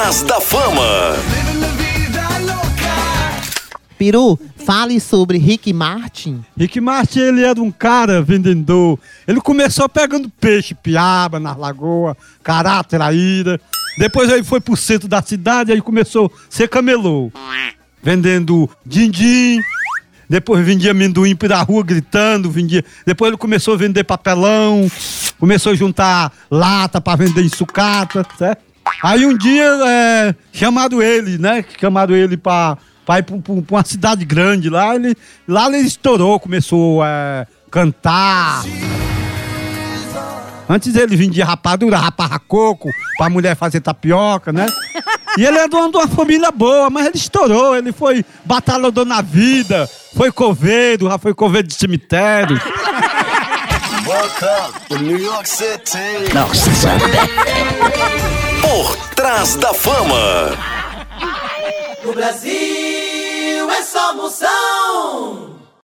Da Fama. Peru, fale sobre Rick Martin. Rick Martin, ele era um cara vendedor. Ele começou pegando peixe, piaba, nas lagoas, cará, traíra. Depois ele foi pro centro da cidade, aí começou a ser camelô. Vendendo din-din. Depois vendia amendoim pela rua gritando, vendia. Depois ele começou a vender papelão, começou a juntar lata para vender em sucata, certo? Aí um dia é, chamaram ele, né? Chamaram ele para ir para uma cidade grande lá. Ele, lá ele estourou, começou a é, cantar. Antes ele vendia rapadura, raparra coco, pra mulher fazer tapioca, né? E ele é dono de uma família boa, mas ele estourou, ele foi batalhador na vida, foi coveiro, já foi coveiro de cemitério. Nossa senhora. Por trás da fama. No Brasil é só moção.